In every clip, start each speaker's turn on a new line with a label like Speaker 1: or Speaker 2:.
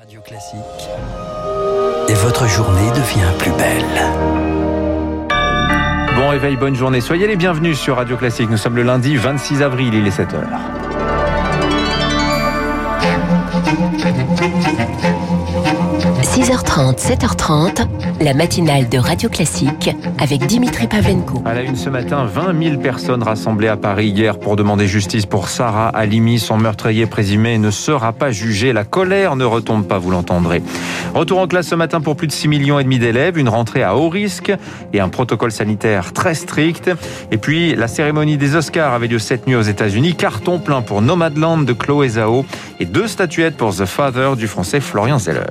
Speaker 1: Radio Classique. Et votre journée devient plus belle.
Speaker 2: Bon réveil, bonne journée. Soyez les bienvenus sur Radio Classique. Nous sommes le lundi 26 avril, il est 7h.
Speaker 3: – 6h30, 7h30, la matinale de Radio Classique avec Dimitri Pavlenko.
Speaker 2: À la une ce matin, 20 000 personnes rassemblées à Paris hier pour demander justice pour Sarah Halimi. Son meurtrier présumé ne sera pas jugé. La colère ne retombe pas, vous l'entendrez. Retour en classe ce matin pour plus de 6 millions et demi d'élèves, une rentrée à haut risque et un protocole sanitaire très strict. Et puis, la cérémonie des Oscars avait lieu cette nuit aux États-Unis. Carton plein pour Nomadland de Chloé Zhao et deux statuettes pour The Father du français Florian Zeller.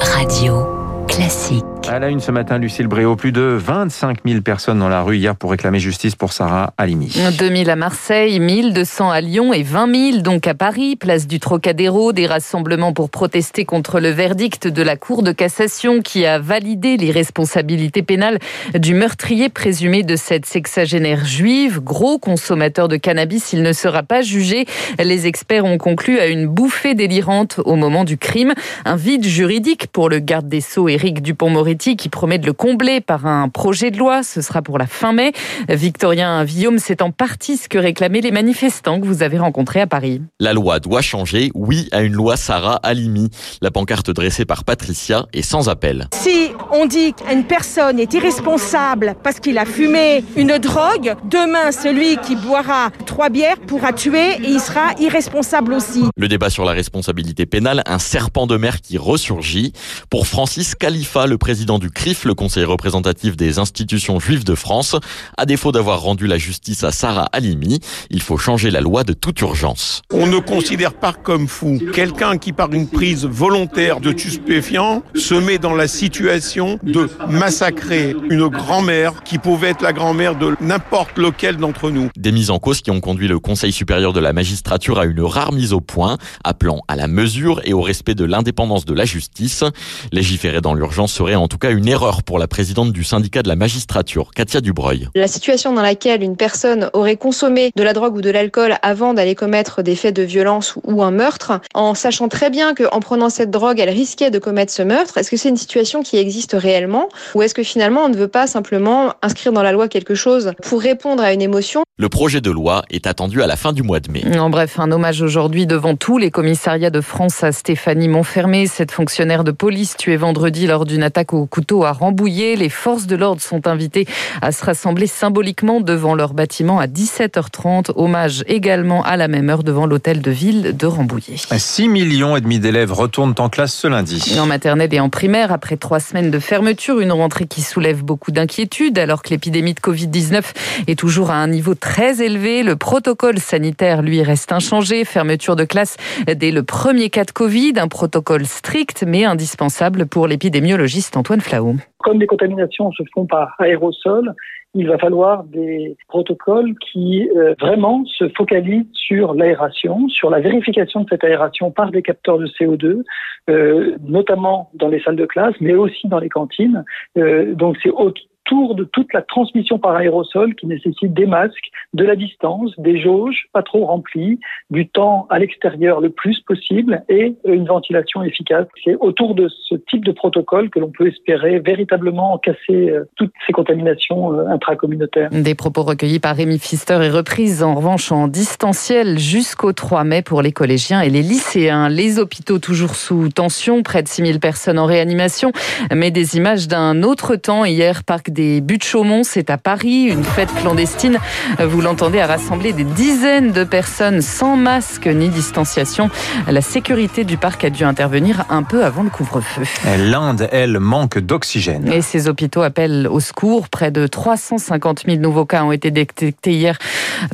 Speaker 3: Radio classique.
Speaker 2: À la une ce matin, Lucille Bréau, plus de 25 000 personnes dans la rue hier pour réclamer justice pour Sarah Halimi.
Speaker 4: 2000 à Marseille, 1200 à Lyon et 20 000 donc à Paris, place du Trocadéro, des rassemblements pour protester contre le verdict de la Cour de cassation qui a validé les responsabilités pénales du meurtrier présumé de cette sexagénaire juive. Gros consommateur de cannabis, il ne sera pas jugé. Les experts ont conclu à une bouffée délirante au moment du crime. Un vide juridique pour le garde des Sceaux Éric Dupont-Moretti qui promet de le combler par un projet de loi. Ce sera pour la fin mai. Victorien Villaume, c'est en partie ce que réclamaient les manifestants que vous avez rencontrés à Paris.
Speaker 5: La loi doit changer, oui, à une loi Sarah Halimi. La pancarte dressée par Patricia est sans appel.
Speaker 6: Si on dit qu'une personne est irresponsable parce qu'il a fumé une drogue, demain celui qui boira trois bières pourra tuer et il sera irresponsable aussi.
Speaker 5: Le débat sur la responsabilité pénale, un serpent de mer qui ressurgit. Pour Francis Khalifa, le président du CRIF, le Conseil représentatif des institutions juives de France. À défaut d'avoir rendu la justice à Sarah Halimi, il faut changer la loi de toute urgence.
Speaker 7: On ne considère pas comme fou quelqu'un qui, par une prise volontaire de stupéfiants, se met dans la situation de massacrer une grand-mère qui pouvait être la grand-mère de n'importe lequel d'entre nous.
Speaker 5: Des mises en cause qui ont conduit le Conseil supérieur de la magistrature à une rare mise au point, appelant à la mesure et au respect de l'indépendance de la justice. Légiférer dans l'urgence serait en tout cas une erreur pour la présidente du syndicat de la magistrature, Katia Dubreuil.
Speaker 8: La situation dans laquelle une personne aurait consommé de la drogue ou de l'alcool avant d'aller commettre des faits de violence ou un meurtre, en sachant très bien qu'en prenant cette drogue, elle risquait de commettre ce meurtre, est-ce que c'est une situation qui existe réellement ou est-ce que finalement on ne veut pas simplement inscrire dans la loi quelque chose pour répondre à une émotion
Speaker 5: Le projet de loi est attendu à la fin du mois de mai.
Speaker 4: En bref, un hommage aujourd'hui devant tous les commissariats de France à Stéphanie Montfermé, cette fonctionnaire de police tuée vendredi lors d'une attaque au couteau à Rambouillet. Les forces de l'ordre sont invitées à se rassembler symboliquement devant leur bâtiment à 17h30. Hommage également à la même heure devant l'hôtel de ville de Rambouillet.
Speaker 2: 6 millions et demi d'élèves retournent en classe ce lundi.
Speaker 4: En maternelle et en primaire, après trois semaines de fermeture, une rentrée qui soulève beaucoup d'inquiétudes alors que l'épidémie de Covid-19 est toujours à un niveau très élevé. Le protocole sanitaire, lui, reste inchangé. Fermeture de classe dès le premier cas de Covid, un protocole strict mais indispensable pour l'épidémiologiste Antoine Flau.
Speaker 9: Comme les contaminations se font par aérosol, il va falloir des protocoles qui euh, vraiment se focalisent sur l'aération, sur la vérification de cette aération par des capteurs de CO2, euh, notamment dans les salles de classe, mais aussi dans les cantines. Euh, donc c'est autour de toute la transmission par aérosol qui nécessite des masques, de la distance, des jauges pas trop remplies, du temps à l'extérieur le plus possible et une ventilation efficace. C'est autour de ce type de protocole que l'on peut espérer véritablement casser euh, toutes ces contaminations euh, intracommunautaires.
Speaker 4: Des propos recueillis par Rémi Pfister et reprises en revanche en distanciel jusqu'au 3 mai pour les collégiens et les lycéens. Les hôpitaux toujours sous tension, près de 6000 personnes en réanimation, mais des images d'un autre temps hier, parc des Buttes-Chaumont, c'est à Paris, une fête clandestine. Vous l'entendez, a rassemblé des dizaines de personnes sans masque ni distanciation. La sécurité du parc a dû intervenir un peu avant le couvre-feu.
Speaker 2: L'Inde, elle, manque d'oxygène.
Speaker 4: Et ces hôpitaux appellent au secours. Près de 350 000 nouveaux cas ont été détectés hier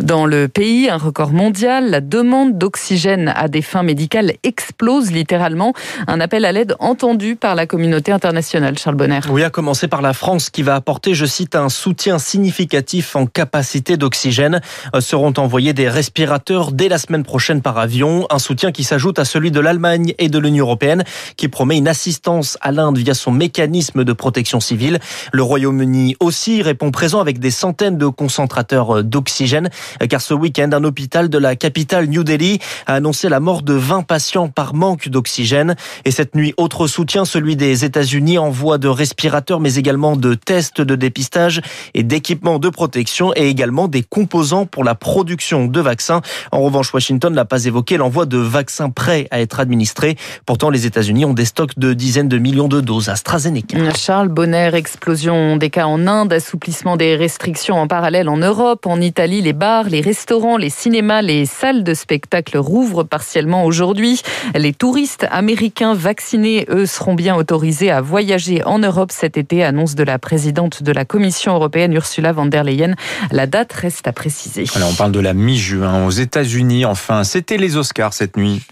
Speaker 4: dans le pays, un record mondial. La demande d'oxygène à des fins médicales explose littéralement. Un appel à l'aide entendu par la communauté internationale, Charles Bonner.
Speaker 10: Oui, à commencer par la France qui va apporter je cite, un soutien significatif en capacité d'oxygène. Seront envoyés des respirateurs dès la semaine prochaine par avion. Un soutien qui s'ajoute à celui de l'Allemagne et de l'Union européenne qui promet une assistance à l'Inde via son mécanisme de protection civile. Le Royaume-Uni aussi répond présent avec des centaines de concentrateurs d'oxygène car ce week-end, un hôpital de la capitale New Delhi a annoncé la mort de 20 patients par manque d'oxygène. Et cette nuit, autre soutien, celui des États-Unis, envoi de respirateurs, mais également de tests de dépistage et d'équipements de protection et également des composants pour la production de vaccins. En revanche, Washington n'a pas évoqué l'envoi de vaccins prêts à être administrés. Pourtant, les États-Unis ont des stocks de dizaines de millions de doses AstraZeneca.
Speaker 4: Charles Bonner, explosion des cas en Inde, assouplissement des restrictions en parallèle en Europe, en Italie, les bars, les restaurants, les cinémas, les salles de spectacle rouvrent partiellement aujourd'hui. Les touristes américains vaccinés, eux, seront bien autorisés à voyager en Europe cet été, annonce de la présidente de la Commission européenne, Ursula von der Leyen. La date reste à préciser.
Speaker 2: Alors on parle de la mi-juin aux États-Unis. Enfin, c'était les Oscars cette nuit.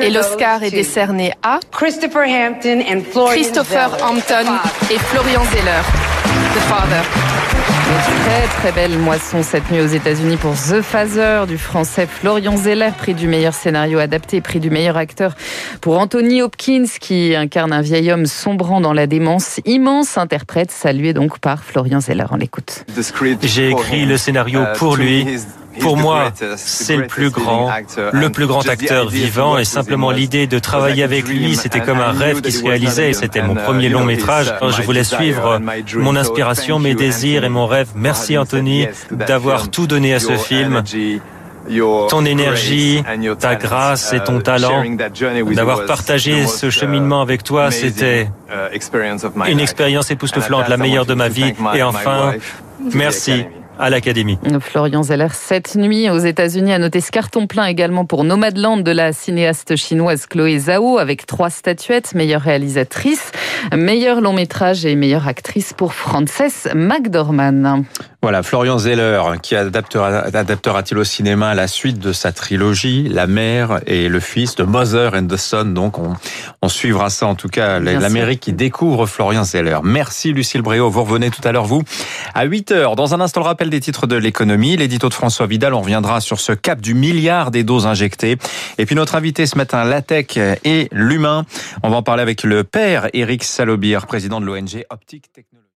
Speaker 11: Et l'Oscar est décerné à Christopher Hampton, Christopher Hampton et Florian Zeller, The Father.
Speaker 4: Très très belle moisson cette nuit aux États-Unis pour The Phaser du français Florian Zeller, prix du meilleur scénario adapté, prix du meilleur acteur pour Anthony Hopkins qui incarne un vieil homme sombrant dans la démence, immense interprète, salué donc par Florian Zeller. On l'écoute.
Speaker 12: J'ai écrit le scénario pour lui pour moi, c'est le plus grand, le plus grand acteur vivant et simplement l'idée de travailler avec lui, c'était comme un rêve qui se réalisait et c'était mon premier long métrage. Je voulais suivre mon inspiration, mes désirs et mon rêve. Merci Anthony d'avoir tout donné à ce film ton énergie, ta grâce et ton talent, d'avoir partagé ce cheminement avec toi, c'était une expérience époustouflante, la meilleure de ma vie. Et enfin, merci à l'Académie.
Speaker 4: Florian Zeller, cette nuit aux États-Unis, a noté ce carton plein également pour Nomadland de la cinéaste chinoise Chloé Zhao avec trois statuettes, meilleure réalisatrice, meilleur long métrage et meilleure actrice pour Frances McDormand.
Speaker 2: Voilà, Florian Zeller, qui adaptera-t-il au cinéma la suite de sa trilogie, La mère et le fils de Mother and the Son. Donc, on, on suivra ça, en tout cas, l'Amérique qui découvre Florian Zeller. Merci, Lucille Bréau. Vous revenez tout à l'heure, vous, à 8 heures. Dans un instant, le rappel des titres de l'économie. L'édito de François Vidal, on reviendra sur ce cap du milliard des doses injectées. Et puis, notre invité ce matin, la tech et l'humain. On va en parler avec le père Eric Salobir, président de l'ONG Optique Technologie.